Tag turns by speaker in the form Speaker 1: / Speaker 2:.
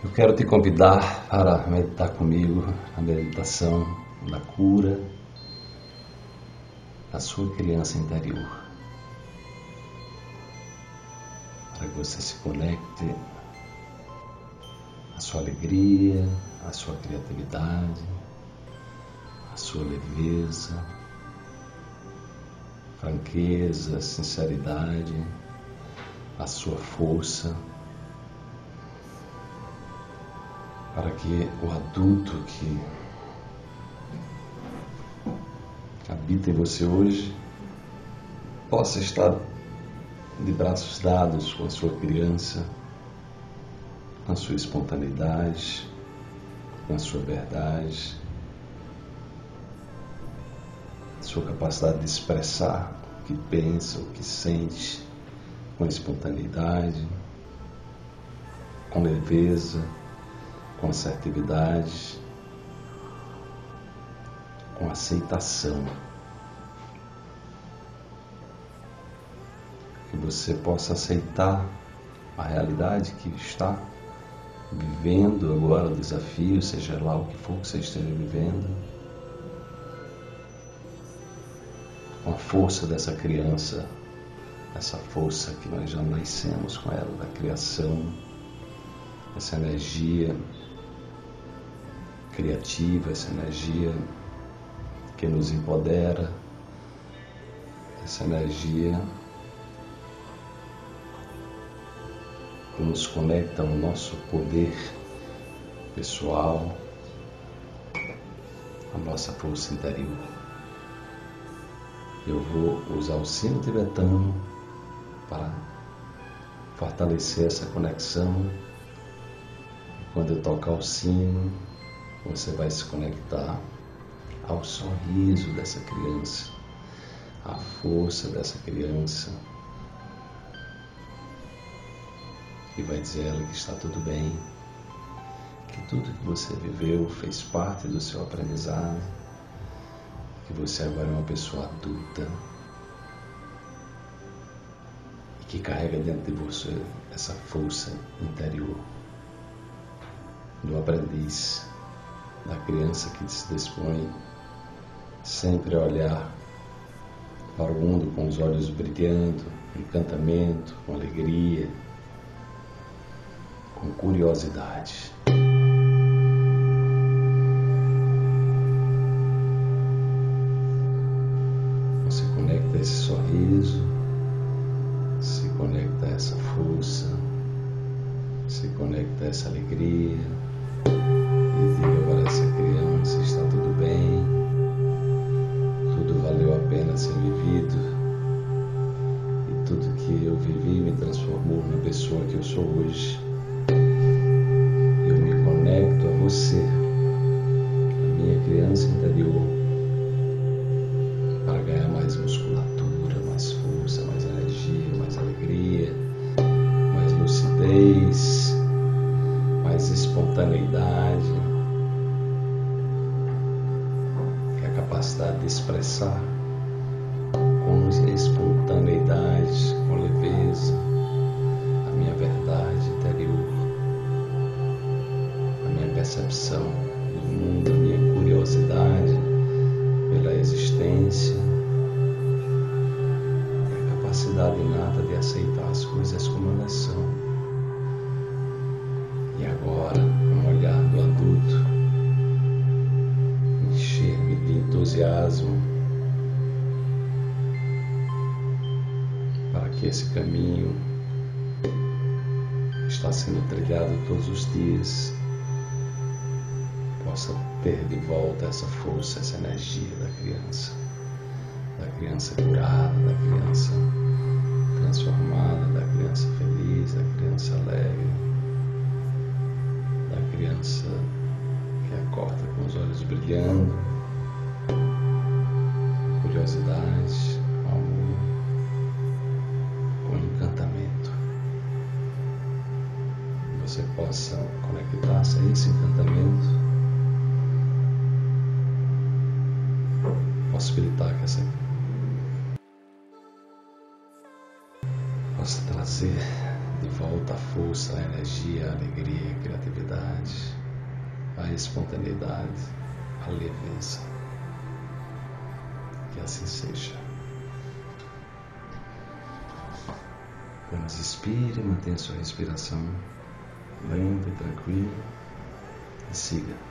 Speaker 1: Eu quero te convidar para meditar comigo a meditação da cura da sua criança interior. Para que você se conecte à sua alegria, à sua criatividade, à sua leveza, franqueza, sinceridade, à sua força para que o adulto que habita em você hoje possa estar de braços dados com a sua criança, com a sua espontaneidade, com a sua verdade, sua capacidade de expressar o que pensa, o que sente, com espontaneidade, com leveza com assertividade, com aceitação. Que você possa aceitar a realidade que está vivendo agora, o desafio, seja lá o que for que você esteja vivendo, com a força dessa criança, essa força que nós já nascemos com ela, da criação, essa energia criativa, essa energia que nos empodera, essa energia que nos conecta ao nosso poder pessoal, à nossa força interior. Eu vou usar o sino tibetano para fortalecer essa conexão. Quando eu tocar o sino, você vai se conectar ao sorriso dessa criança, à força dessa criança. E vai dizer a ela que está tudo bem, que tudo que você viveu fez parte do seu aprendizado, que você agora é uma pessoa adulta e que carrega dentro de você essa força interior do aprendiz da criança que se dispõe sempre a olhar para o mundo com os olhos brilhando, com encantamento, com alegria, com curiosidade. Você conecta esse sorriso, se conecta a essa força, se conecta a essa alegria pessoa que eu sou hoje. Eu me conecto a você, a minha criança interior, para ganhar mais musculatura, mais força, mais energia, mais alegria, mais lucidez, mais espontaneidade capacidade de expressar com espontaneidade, com leveza, capacidade inata de aceitar as coisas como elas são. E agora, com o olhar do adulto, entusiasmo para que esse caminho está sendo trilhado todos os dias possa ter de volta essa força, essa energia da criança, criança curada, da criança transformada, da criança feliz, da criança alegre, da criança que acorda com os olhos brilhando curiosidade, amor, com encantamento. Você possa conectar-se a esse encantamento, possibilitar que essa possa trazer de volta a força, a energia, a alegria, a criatividade. a espontaneidade, a leveza. Que assim seja. Vamos inspire, mantenha sua respiração lenta e tranquila e siga.